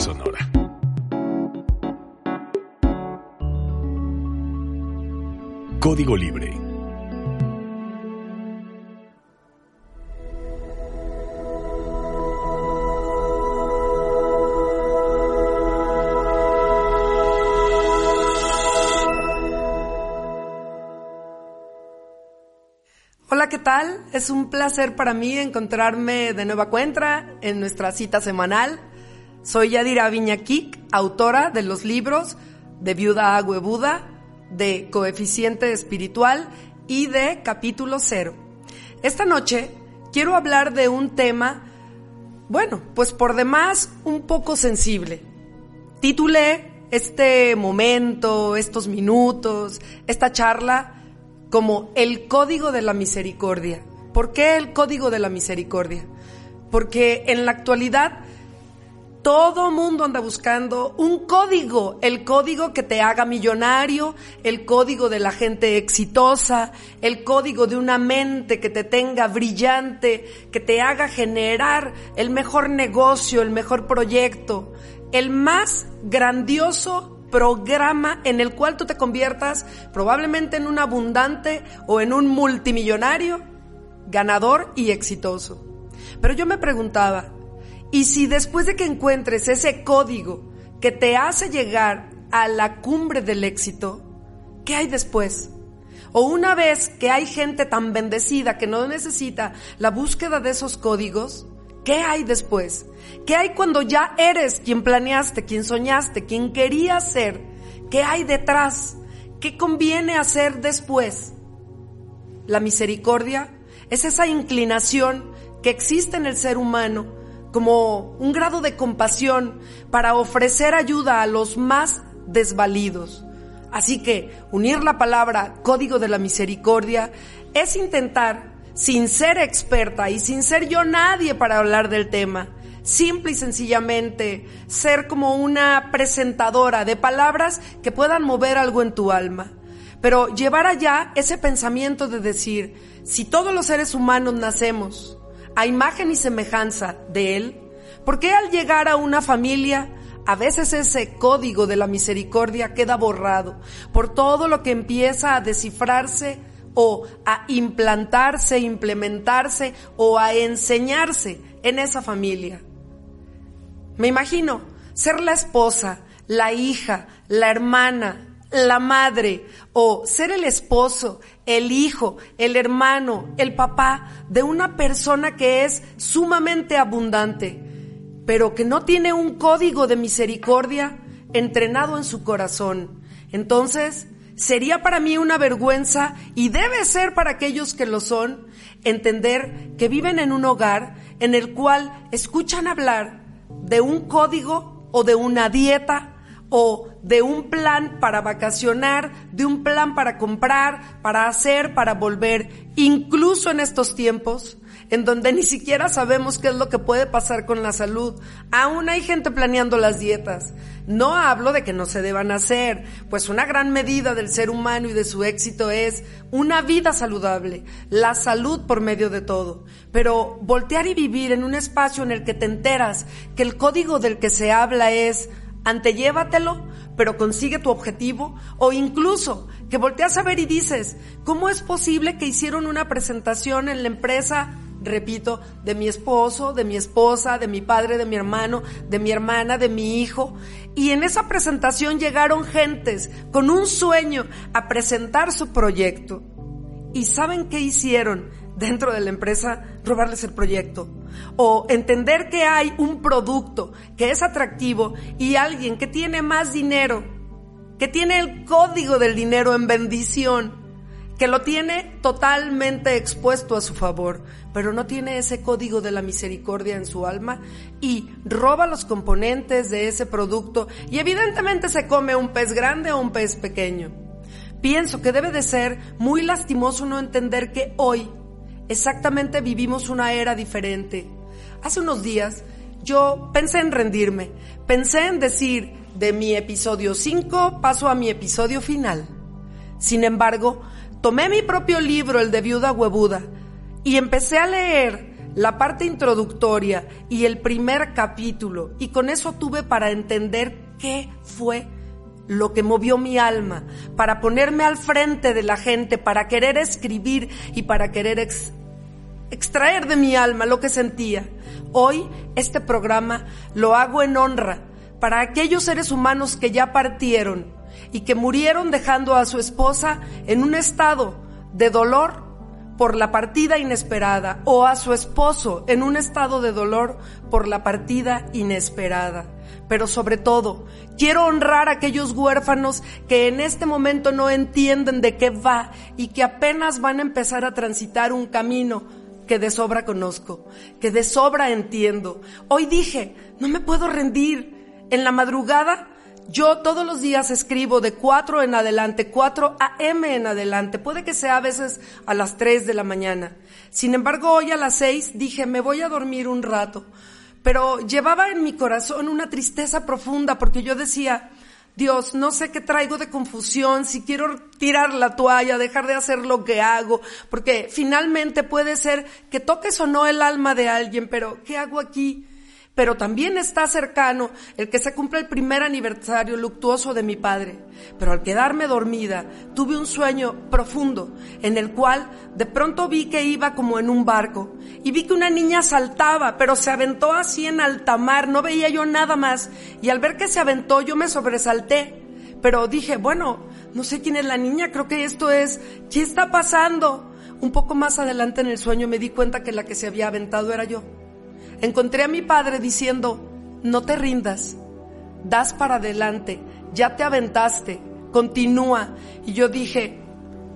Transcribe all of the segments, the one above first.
Sonora. Código Libre. Hola, ¿qué tal? Es un placer para mí encontrarme de nueva cuenta en nuestra cita semanal. Soy Yadira Viñaquic, autora de los libros de Viuda Agüe Buda, de Coeficiente Espiritual y de Capítulo Cero. Esta noche quiero hablar de un tema, bueno, pues por demás un poco sensible. Titulé este momento, estos minutos, esta charla como el código de la misericordia. ¿Por qué el código de la misericordia? Porque en la actualidad todo mundo anda buscando un código, el código que te haga millonario, el código de la gente exitosa, el código de una mente que te tenga brillante, que te haga generar el mejor negocio, el mejor proyecto, el más grandioso programa en el cual tú te conviertas probablemente en un abundante o en un multimillonario, ganador y exitoso. Pero yo me preguntaba, ¿y si después de que encuentres ese código que te hace llegar a la cumbre del éxito, ¿qué hay después? O una vez que hay gente tan bendecida que no necesita la búsqueda de esos códigos, ¿qué hay después? ¿Qué hay cuando ya eres quien planeaste, quien soñaste, quien querías ser? ¿Qué hay detrás? ¿Qué conviene hacer después? La misericordia es esa inclinación que existe en el ser humano como un grado de compasión para ofrecer ayuda a los más desvalidos. Así que unir la palabra código de la misericordia es intentar, sin ser experta y sin ser yo nadie para hablar del tema, simple y sencillamente ser como una presentadora de palabras que puedan mover algo en tu alma. Pero llevar allá ese pensamiento de decir, si todos los seres humanos nacemos a imagen y semejanza de Él, ¿por qué al llegar a una familia a veces ese código de la misericordia queda borrado por todo lo que empieza a descifrarse o a implantarse, implementarse o a enseñarse en esa familia? Me imagino ser la esposa, la hija, la hermana, la madre o ser el esposo, el hijo, el hermano, el papá de una persona que es sumamente abundante, pero que no tiene un código de misericordia entrenado en su corazón. Entonces, sería para mí una vergüenza y debe ser para aquellos que lo son entender que viven en un hogar en el cual escuchan hablar de un código o de una dieta o de un plan para vacacionar, de un plan para comprar, para hacer, para volver, incluso en estos tiempos en donde ni siquiera sabemos qué es lo que puede pasar con la salud. Aún hay gente planeando las dietas. No hablo de que no se deban hacer, pues una gran medida del ser humano y de su éxito es una vida saludable, la salud por medio de todo. Pero voltear y vivir en un espacio en el que te enteras que el código del que se habla es antellévatelo, pero consigue tu objetivo, o incluso que volteas a ver y dices, ¿cómo es posible que hicieron una presentación en la empresa, repito, de mi esposo, de mi esposa, de mi padre, de mi hermano, de mi hermana, de mi hijo? Y en esa presentación llegaron gentes con un sueño a presentar su proyecto. ¿Y saben qué hicieron? Dentro de la empresa robarles el proyecto. O entender que hay un producto que es atractivo y alguien que tiene más dinero, que tiene el código del dinero en bendición, que lo tiene totalmente expuesto a su favor, pero no tiene ese código de la misericordia en su alma y roba los componentes de ese producto y evidentemente se come un pez grande o un pez pequeño. Pienso que debe de ser muy lastimoso no entender que hoy exactamente vivimos una era diferente. Hace unos días yo pensé en rendirme, pensé en decir, de mi episodio 5 paso a mi episodio final. Sin embargo, tomé mi propio libro, el de Viuda Huevuda, y empecé a leer la parte introductoria y el primer capítulo, y con eso tuve para entender qué fue lo que movió mi alma, para ponerme al frente de la gente, para querer escribir y para querer extraer de mi alma lo que sentía. Hoy este programa lo hago en honra para aquellos seres humanos que ya partieron y que murieron dejando a su esposa en un estado de dolor por la partida inesperada o a su esposo en un estado de dolor por la partida inesperada. Pero sobre todo, quiero honrar a aquellos huérfanos que en este momento no entienden de qué va y que apenas van a empezar a transitar un camino que de sobra conozco, que de sobra entiendo. Hoy dije, no me puedo rendir. En la madrugada yo todos los días escribo de 4 en adelante, 4 a.m. en adelante. Puede que sea a veces a las 3 de la mañana. Sin embargo, hoy a las 6 dije, me voy a dormir un rato. Pero llevaba en mi corazón una tristeza profunda porque yo decía, Dios, no sé qué traigo de confusión, si quiero tirar la toalla, dejar de hacer lo que hago, porque finalmente puede ser que toques o no el alma de alguien, pero ¿qué hago aquí? Pero también está cercano el que se cumple el primer aniversario luctuoso de mi padre. Pero al quedarme dormida, tuve un sueño profundo en el cual de pronto vi que iba como en un barco y vi que una niña saltaba, pero se aventó así en alta mar, no veía yo nada más y al ver que se aventó yo me sobresalté. Pero dije, bueno, no sé quién es la niña, creo que esto es, ¿qué está pasando? Un poco más adelante en el sueño me di cuenta que la que se había aventado era yo encontré a mi padre diciendo, no te rindas, das para adelante, ya te aventaste, continúa. Y yo dije,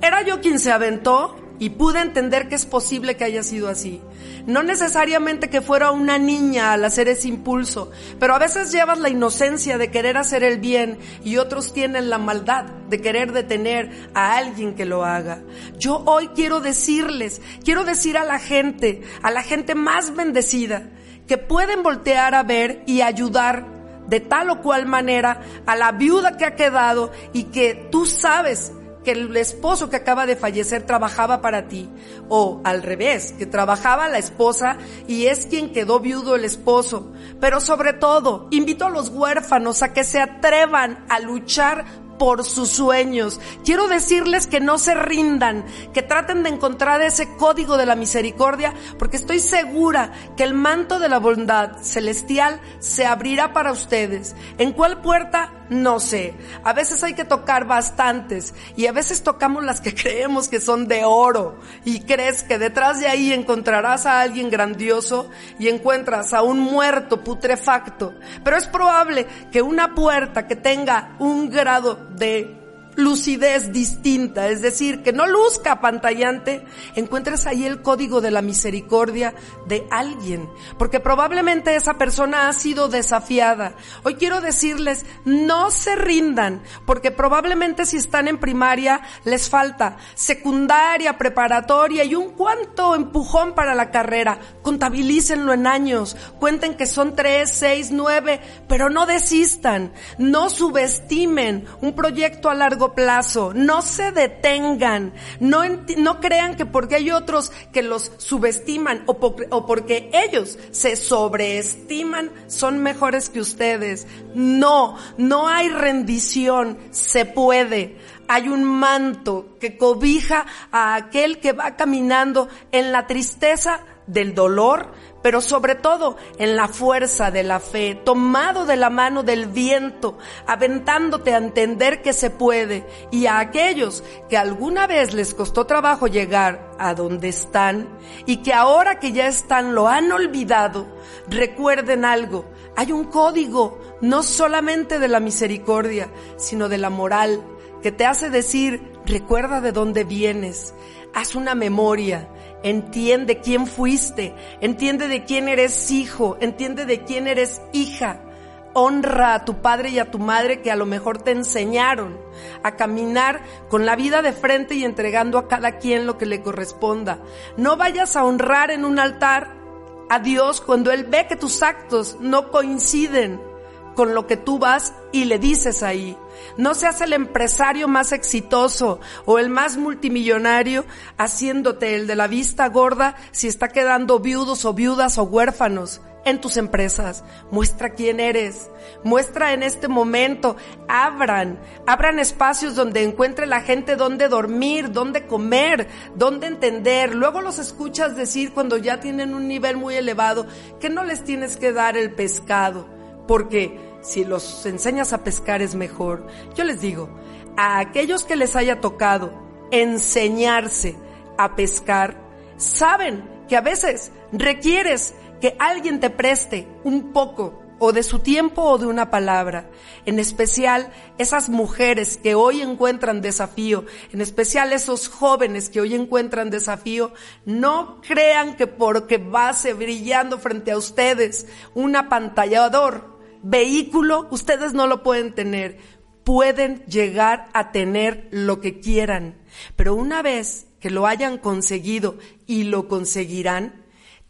¿era yo quien se aventó? Y pude entender que es posible que haya sido así. No necesariamente que fuera una niña al hacer ese impulso, pero a veces llevas la inocencia de querer hacer el bien y otros tienen la maldad de querer detener a alguien que lo haga. Yo hoy quiero decirles, quiero decir a la gente, a la gente más bendecida, que pueden voltear a ver y ayudar de tal o cual manera a la viuda que ha quedado y que tú sabes que el esposo que acaba de fallecer trabajaba para ti, o al revés, que trabajaba la esposa y es quien quedó viudo el esposo. Pero sobre todo, invito a los huérfanos a que se atrevan a luchar por sus sueños. Quiero decirles que no se rindan, que traten de encontrar ese código de la misericordia, porque estoy segura que el manto de la bondad celestial se abrirá para ustedes. ¿En cuál puerta? No sé. A veces hay que tocar bastantes y a veces tocamos las que creemos que son de oro y crees que detrás de ahí encontrarás a alguien grandioso y encuentras a un muerto putrefacto. Pero es probable que una puerta que tenga un grado de lucidez distinta, es decir, que no luzca pantallante, encuentres ahí el código de la misericordia de alguien, porque probablemente esa persona ha sido desafiada. Hoy quiero decirles, no se rindan, porque probablemente si están en primaria les falta secundaria, preparatoria y un cuanto empujón para la carrera. Contabilícenlo en años, cuenten que son tres, seis, nueve, pero no desistan, no subestimen un proyecto a largo plazo, no se detengan, no, no crean que porque hay otros que los subestiman o, o porque ellos se sobreestiman son mejores que ustedes. No, no hay rendición, se puede. Hay un manto que cobija a aquel que va caminando en la tristeza del dolor, pero sobre todo en la fuerza de la fe, tomado de la mano del viento, aventándote a entender que se puede, y a aquellos que alguna vez les costó trabajo llegar a donde están y que ahora que ya están lo han olvidado, recuerden algo, hay un código no solamente de la misericordia, sino de la moral, que te hace decir recuerda de dónde vienes, haz una memoria, entiende quién fuiste, entiende de quién eres hijo, entiende de quién eres hija. Honra a tu padre y a tu madre que a lo mejor te enseñaron a caminar con la vida de frente y entregando a cada quien lo que le corresponda. No vayas a honrar en un altar a Dios cuando Él ve que tus actos no coinciden con lo que tú vas y le dices ahí. No seas el empresario más exitoso o el más multimillonario haciéndote el de la vista gorda si está quedando viudos o viudas o huérfanos en tus empresas. Muestra quién eres. Muestra en este momento. Abran, abran espacios donde encuentre la gente dónde dormir, dónde comer, dónde entender. Luego los escuchas decir cuando ya tienen un nivel muy elevado que no les tienes que dar el pescado. Porque si los enseñas a pescar es mejor. Yo les digo, a aquellos que les haya tocado enseñarse a pescar, saben que a veces requieres que alguien te preste un poco o de su tiempo o de una palabra, en especial esas mujeres que hoy encuentran desafío, en especial esos jóvenes que hoy encuentran desafío, no crean que porque base brillando frente a ustedes un apantallador, vehículo, ustedes no lo pueden tener. Pueden llegar a tener lo que quieran, pero una vez que lo hayan conseguido y lo conseguirán,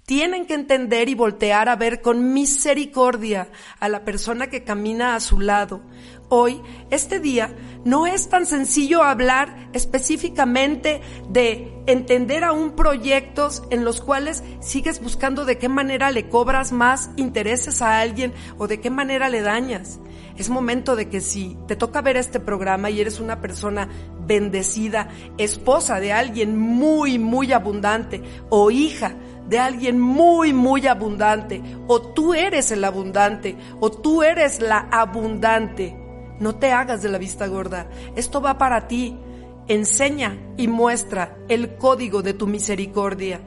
tienen que entender y voltear a ver con misericordia a la persona que camina a su lado. Hoy, este día, no es tan sencillo hablar específicamente de entender aún proyectos en los cuales sigues buscando de qué manera le cobras más intereses a alguien o de qué manera le dañas. Es momento de que si te toca ver este programa y eres una persona bendecida, esposa de alguien muy, muy abundante o hija de alguien muy, muy abundante, o tú eres el abundante, o tú eres la abundante. No te hagas de la vista gorda. Esto va para ti. Enseña y muestra el código de tu misericordia.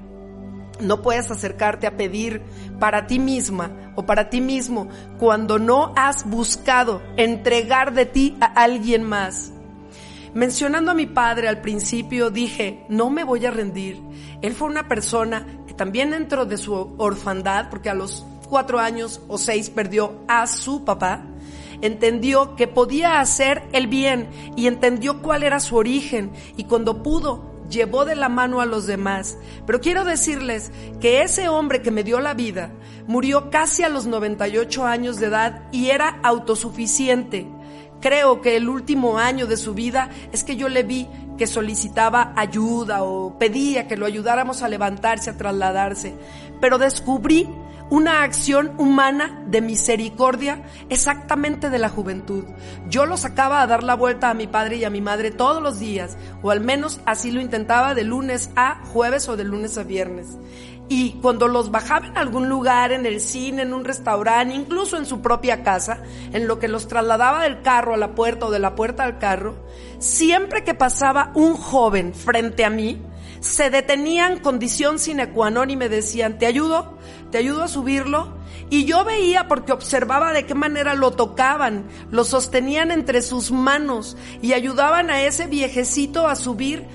No puedes acercarte a pedir para ti misma o para ti mismo cuando no has buscado entregar de ti a alguien más. Mencionando a mi padre al principio dije, no me voy a rendir. Él fue una persona también dentro de su orfandad, porque a los cuatro años o seis perdió a su papá, entendió que podía hacer el bien y entendió cuál era su origen y cuando pudo llevó de la mano a los demás. Pero quiero decirles que ese hombre que me dio la vida murió casi a los 98 años de edad y era autosuficiente. Creo que el último año de su vida es que yo le vi que solicitaba ayuda o pedía que lo ayudáramos a levantarse, a trasladarse. Pero descubrí una acción humana de misericordia exactamente de la juventud. Yo lo sacaba a dar la vuelta a mi padre y a mi madre todos los días, o al menos así lo intentaba de lunes a jueves o de lunes a viernes. Y cuando los bajaba en algún lugar, en el cine, en un restaurante, incluso en su propia casa, en lo que los trasladaba del carro a la puerta o de la puerta al carro, siempre que pasaba un joven frente a mí, se detenían condición sine qua non y me decían, ¿te ayudo? ¿Te ayudo a subirlo? Y yo veía porque observaba de qué manera lo tocaban, lo sostenían entre sus manos y ayudaban a ese viejecito a subir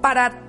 para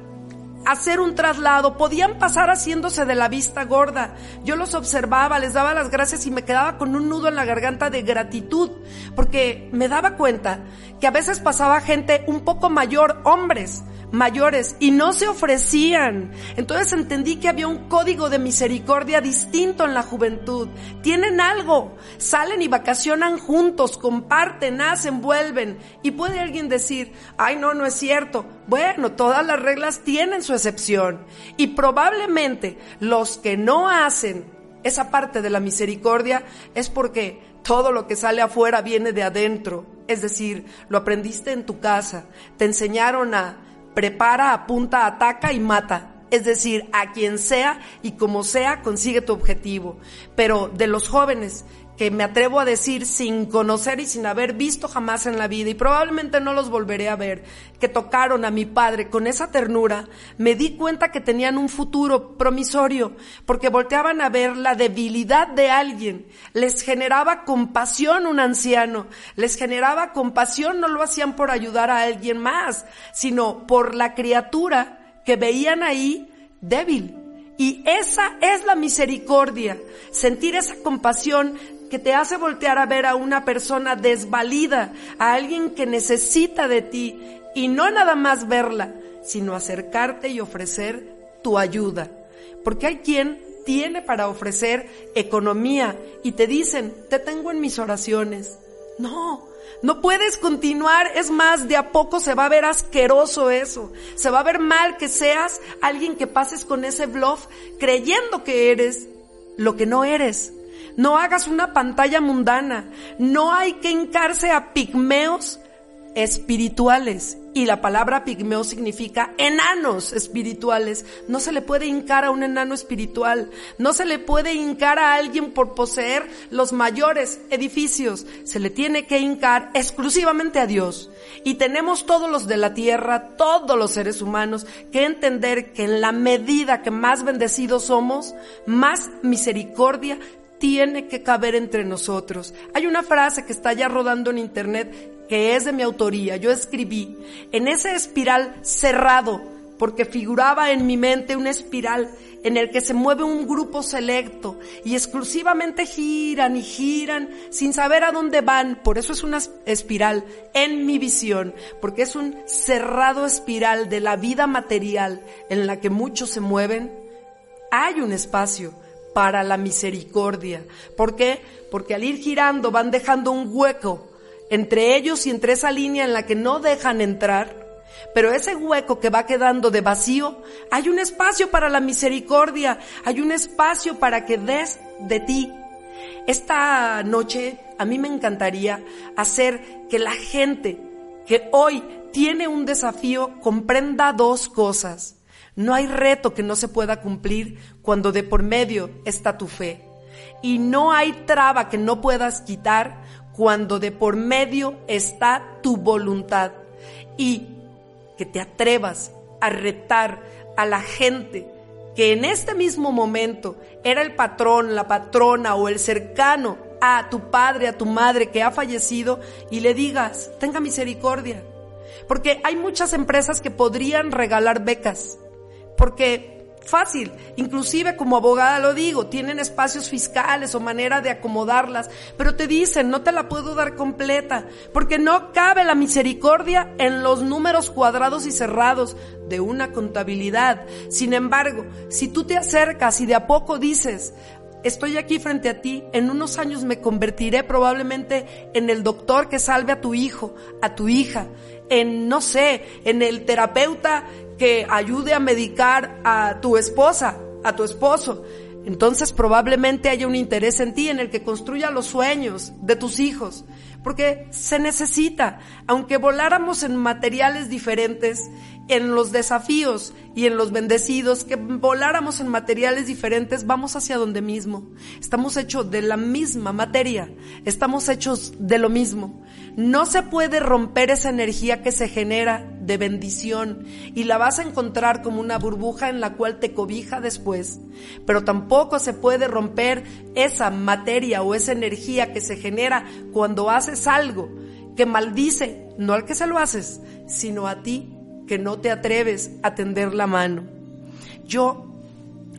hacer un traslado, podían pasar haciéndose de la vista gorda. Yo los observaba, les daba las gracias y me quedaba con un nudo en la garganta de gratitud, porque me daba cuenta que a veces pasaba gente un poco mayor, hombres, mayores y no se ofrecían. Entonces entendí que había un código de misericordia distinto en la juventud. Tienen algo, salen y vacacionan juntos, comparten, hacen, vuelven. Y puede alguien decir, ay no, no es cierto. Bueno, todas las reglas tienen su excepción. Y probablemente los que no hacen esa parte de la misericordia es porque todo lo que sale afuera viene de adentro. Es decir, lo aprendiste en tu casa, te enseñaron a prepara, apunta, ataca y mata. es decir, a quien sea y como sea consigue tu objetivo. Pero de los jóvenes que me atrevo a decir sin conocer y sin haber visto jamás en la vida y probablemente no los volveré a ver, que tocaron a mi padre con esa ternura, me di cuenta que tenían un futuro promisorio, porque volteaban a ver la debilidad de alguien, les generaba compasión un anciano, les generaba compasión, no lo hacían por ayudar a alguien más, sino por la criatura que veían ahí débil. Y esa es la misericordia, sentir esa compasión que te hace voltear a ver a una persona desvalida, a alguien que necesita de ti y no nada más verla, sino acercarte y ofrecer tu ayuda. Porque hay quien tiene para ofrecer economía y te dicen, te tengo en mis oraciones. No, no puedes continuar, es más, de a poco se va a ver asqueroso eso. Se va a ver mal que seas alguien que pases con ese bluff creyendo que eres lo que no eres. No hagas una pantalla mundana. No hay que hincarse a pigmeos espirituales. Y la palabra pigmeo significa enanos espirituales. No se le puede hincar a un enano espiritual. No se le puede hincar a alguien por poseer los mayores edificios. Se le tiene que hincar exclusivamente a Dios. Y tenemos todos los de la tierra, todos los seres humanos, que entender que en la medida que más bendecidos somos, más misericordia tiene que caber entre nosotros. Hay una frase que está ya rodando en internet que es de mi autoría. Yo escribí, en ese espiral cerrado, porque figuraba en mi mente una espiral en el que se mueve un grupo selecto y exclusivamente giran y giran sin saber a dónde van. Por eso es una espiral en mi visión, porque es un cerrado espiral de la vida material en la que muchos se mueven. Hay un espacio para la misericordia. ¿Por qué? Porque al ir girando van dejando un hueco entre ellos y entre esa línea en la que no dejan entrar. Pero ese hueco que va quedando de vacío, hay un espacio para la misericordia, hay un espacio para que des de ti. Esta noche a mí me encantaría hacer que la gente que hoy tiene un desafío comprenda dos cosas. No hay reto que no se pueda cumplir cuando de por medio está tu fe. Y no hay traba que no puedas quitar cuando de por medio está tu voluntad. Y que te atrevas a retar a la gente que en este mismo momento era el patrón, la patrona o el cercano a tu padre, a tu madre que ha fallecido y le digas, tenga misericordia. Porque hay muchas empresas que podrían regalar becas porque fácil, inclusive como abogada lo digo, tienen espacios fiscales o manera de acomodarlas, pero te dicen, no te la puedo dar completa, porque no cabe la misericordia en los números cuadrados y cerrados de una contabilidad. Sin embargo, si tú te acercas y de a poco dices, estoy aquí frente a ti, en unos años me convertiré probablemente en el doctor que salve a tu hijo, a tu hija, en, no sé, en el terapeuta que ayude a medicar a tu esposa, a tu esposo. Entonces probablemente haya un interés en ti en el que construya los sueños de tus hijos, porque se necesita, aunque voláramos en materiales diferentes, en los desafíos y en los bendecidos, que voláramos en materiales diferentes, vamos hacia donde mismo. Estamos hechos de la misma materia, estamos hechos de lo mismo. No se puede romper esa energía que se genera de bendición y la vas a encontrar como una burbuja en la cual te cobija después. Pero tampoco se puede romper esa materia o esa energía que se genera cuando haces algo que maldice, no al que se lo haces, sino a ti que no te atreves a tender la mano. Yo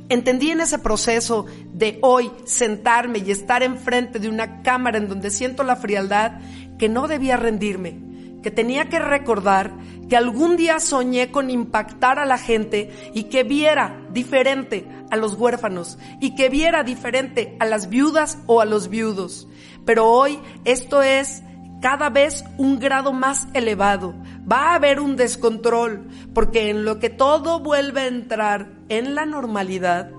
entendí en ese proceso de hoy sentarme y estar enfrente de una cámara en donde siento la frialdad que no debía rendirme, que tenía que recordar que algún día soñé con impactar a la gente y que viera diferente a los huérfanos y que viera diferente a las viudas o a los viudos. Pero hoy esto es cada vez un grado más elevado. Va a haber un descontrol, porque en lo que todo vuelve a entrar en la normalidad,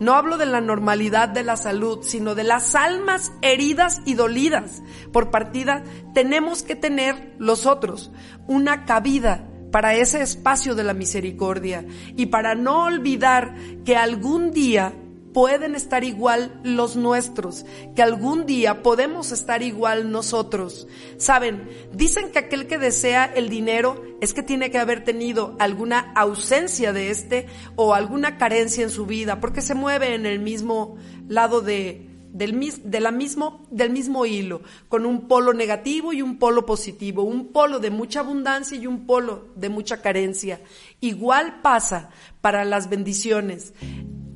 no hablo de la normalidad de la salud, sino de las almas heridas y dolidas. Por partida, tenemos que tener los otros una cabida para ese espacio de la misericordia y para no olvidar que algún día pueden estar igual los nuestros, que algún día podemos estar igual nosotros. Saben, dicen que aquel que desea el dinero es que tiene que haber tenido alguna ausencia de este o alguna carencia en su vida, porque se mueve en el mismo lado de, del, de la mismo, del mismo hilo, con un polo negativo y un polo positivo, un polo de mucha abundancia y un polo de mucha carencia. Igual pasa para las bendiciones.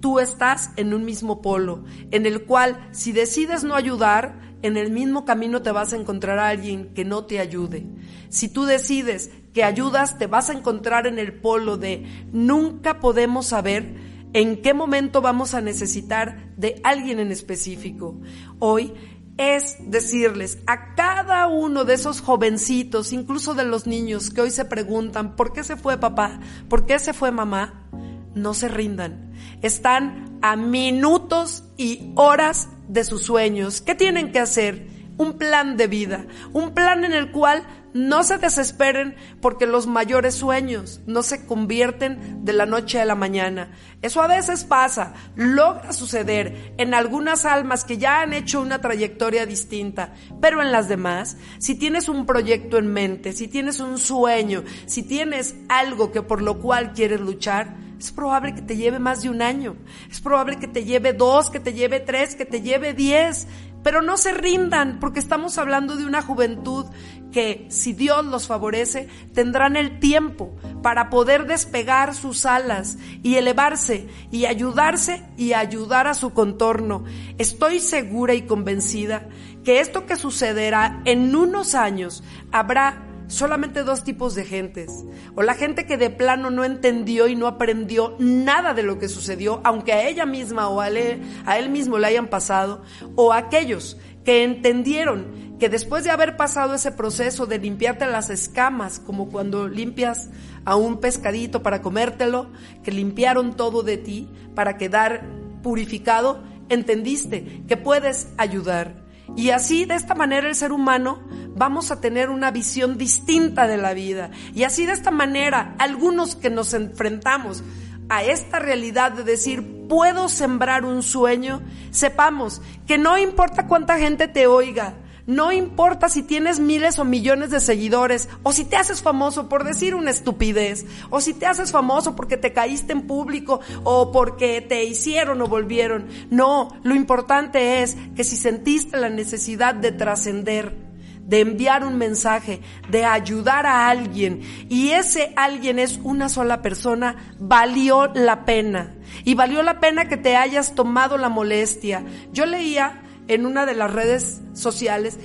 Tú estás en un mismo polo, en el cual si decides no ayudar, en el mismo camino te vas a encontrar a alguien que no te ayude. Si tú decides que ayudas, te vas a encontrar en el polo de nunca podemos saber en qué momento vamos a necesitar de alguien en específico. Hoy es decirles a cada uno de esos jovencitos, incluso de los niños que hoy se preguntan, ¿por qué se fue papá? ¿Por qué se fue mamá? No se rindan. Están a minutos y horas de sus sueños. ¿Qué tienen que hacer? Un plan de vida, un plan en el cual no se desesperen porque los mayores sueños no se convierten de la noche a la mañana. Eso a veces pasa, logra suceder en algunas almas que ya han hecho una trayectoria distinta, pero en las demás, si tienes un proyecto en mente, si tienes un sueño, si tienes algo que por lo cual quieres luchar, es probable que te lleve más de un año, es probable que te lleve dos, que te lleve tres, que te lleve diez. Pero no se rindan, porque estamos hablando de una juventud que, si Dios los favorece, tendrán el tiempo para poder despegar sus alas y elevarse y ayudarse y ayudar a su contorno. Estoy segura y convencida que esto que sucederá en unos años habrá solamente dos tipos de gentes. O la gente que de plano no entendió y no aprendió nada de lo que sucedió, aunque a ella misma o a él, a él mismo le hayan pasado. O aquellos que entendieron que después de haber pasado ese proceso de limpiarte las escamas, como cuando limpias a un pescadito para comértelo, que limpiaron todo de ti para quedar purificado, entendiste que puedes ayudar. Y así, de esta manera, el ser humano vamos a tener una visión distinta de la vida. Y así, de esta manera, algunos que nos enfrentamos a esta realidad de decir, puedo sembrar un sueño, sepamos que no importa cuánta gente te oiga, no importa si tienes miles o millones de seguidores, o si te haces famoso por decir una estupidez, o si te haces famoso porque te caíste en público, o porque te hicieron o volvieron. No, lo importante es que si sentiste la necesidad de trascender, de enviar un mensaje, de ayudar a alguien, y ese alguien es una sola persona, valió la pena. Y valió la pena que te hayas tomado la molestia. Yo leía en una de las redes sociales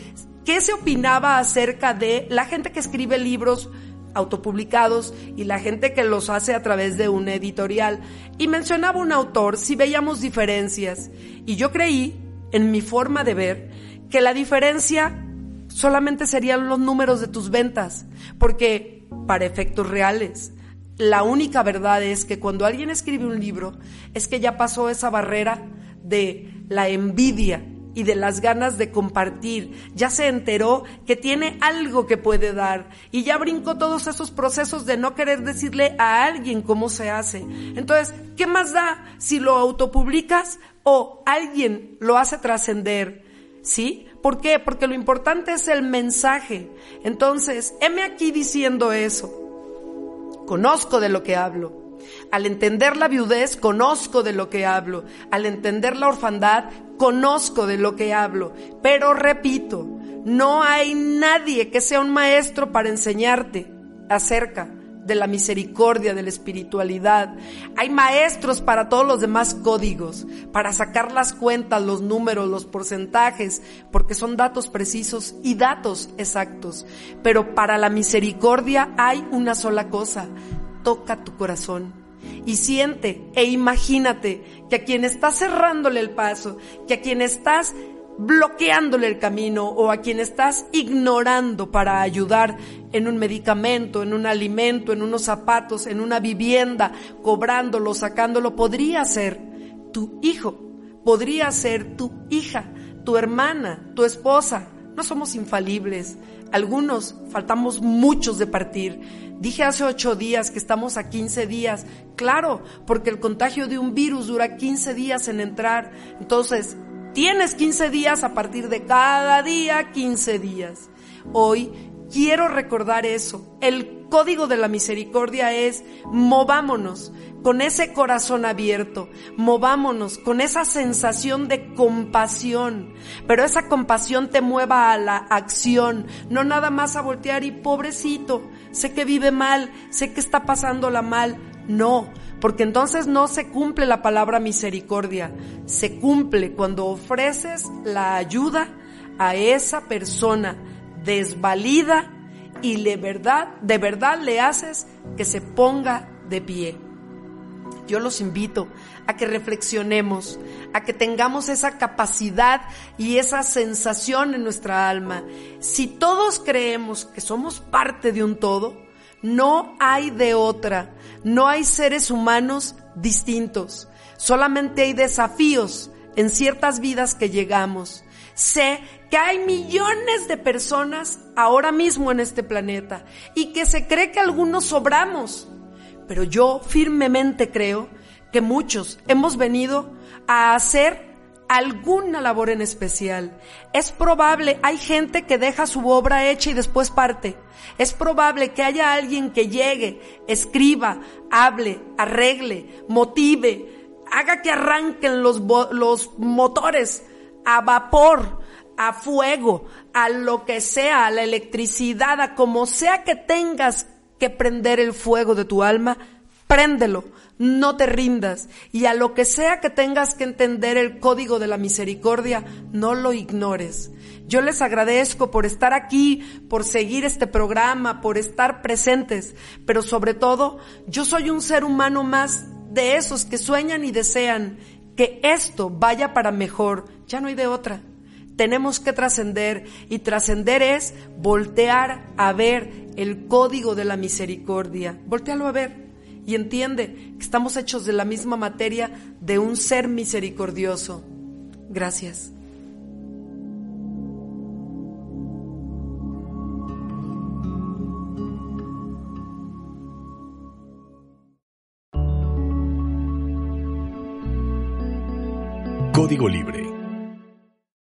qué se opinaba acerca de la gente que escribe libros autopublicados y la gente que los hace a través de una editorial. Y mencionaba un autor si veíamos diferencias. Y yo creí, en mi forma de ver, que la diferencia solamente serían los números de tus ventas. Porque, para efectos reales, la única verdad es que cuando alguien escribe un libro, es que ya pasó esa barrera de la envidia y de las ganas de compartir. Ya se enteró que tiene algo que puede dar y ya brincó todos esos procesos de no querer decirle a alguien cómo se hace. Entonces, ¿qué más da si lo autopublicas o alguien lo hace trascender? ¿Sí? ¿Por qué? Porque lo importante es el mensaje. Entonces, heme aquí diciendo eso. Conozco de lo que hablo. Al entender la viudez, conozco de lo que hablo. Al entender la orfandad, conozco de lo que hablo. Pero repito, no hay nadie que sea un maestro para enseñarte acerca de la misericordia, de la espiritualidad. Hay maestros para todos los demás códigos, para sacar las cuentas, los números, los porcentajes, porque son datos precisos y datos exactos. Pero para la misericordia hay una sola cosa, toca tu corazón y siente e imagínate que a quien estás cerrándole el paso, que a quien estás bloqueándole el camino o a quien estás ignorando para ayudar en un medicamento, en un alimento, en unos zapatos, en una vivienda, cobrándolo, sacándolo, podría ser tu hijo, podría ser tu hija, tu hermana, tu esposa, no somos infalibles. Algunos faltamos muchos de partir. Dije hace ocho días que estamos a 15 días. Claro, porque el contagio de un virus dura 15 días en entrar. Entonces, tienes 15 días a partir de cada día 15 días. Hoy quiero recordar eso. El código de la misericordia es movámonos con ese corazón abierto, movámonos con esa sensación de compasión, pero esa compasión te mueva a la acción, no nada más a voltear y pobrecito, sé que vive mal, sé que está pasándola mal, no, porque entonces no se cumple la palabra misericordia, se cumple cuando ofreces la ayuda a esa persona desvalida y de verdad, de verdad le haces que se ponga de pie. Yo los invito a que reflexionemos, a que tengamos esa capacidad y esa sensación en nuestra alma. Si todos creemos que somos parte de un todo, no hay de otra, no hay seres humanos distintos, solamente hay desafíos en ciertas vidas que llegamos. Sé que hay millones de personas ahora mismo en este planeta y que se cree que algunos sobramos, pero yo firmemente creo que muchos hemos venido a hacer alguna labor en especial. Es probable, hay gente que deja su obra hecha y después parte. Es probable que haya alguien que llegue, escriba, hable, arregle, motive, haga que arranquen los, los motores a vapor, a fuego, a lo que sea, a la electricidad, a como sea que tengas que prender el fuego de tu alma, préndelo, no te rindas y a lo que sea que tengas que entender el código de la misericordia, no lo ignores. Yo les agradezco por estar aquí, por seguir este programa, por estar presentes, pero sobre todo, yo soy un ser humano más de esos que sueñan y desean que esto vaya para mejor, ya no hay de otra. Tenemos que trascender y trascender es voltear a ver el código de la misericordia. Voltealo a ver y entiende que estamos hechos de la misma materia de un ser misericordioso. Gracias. Código Libre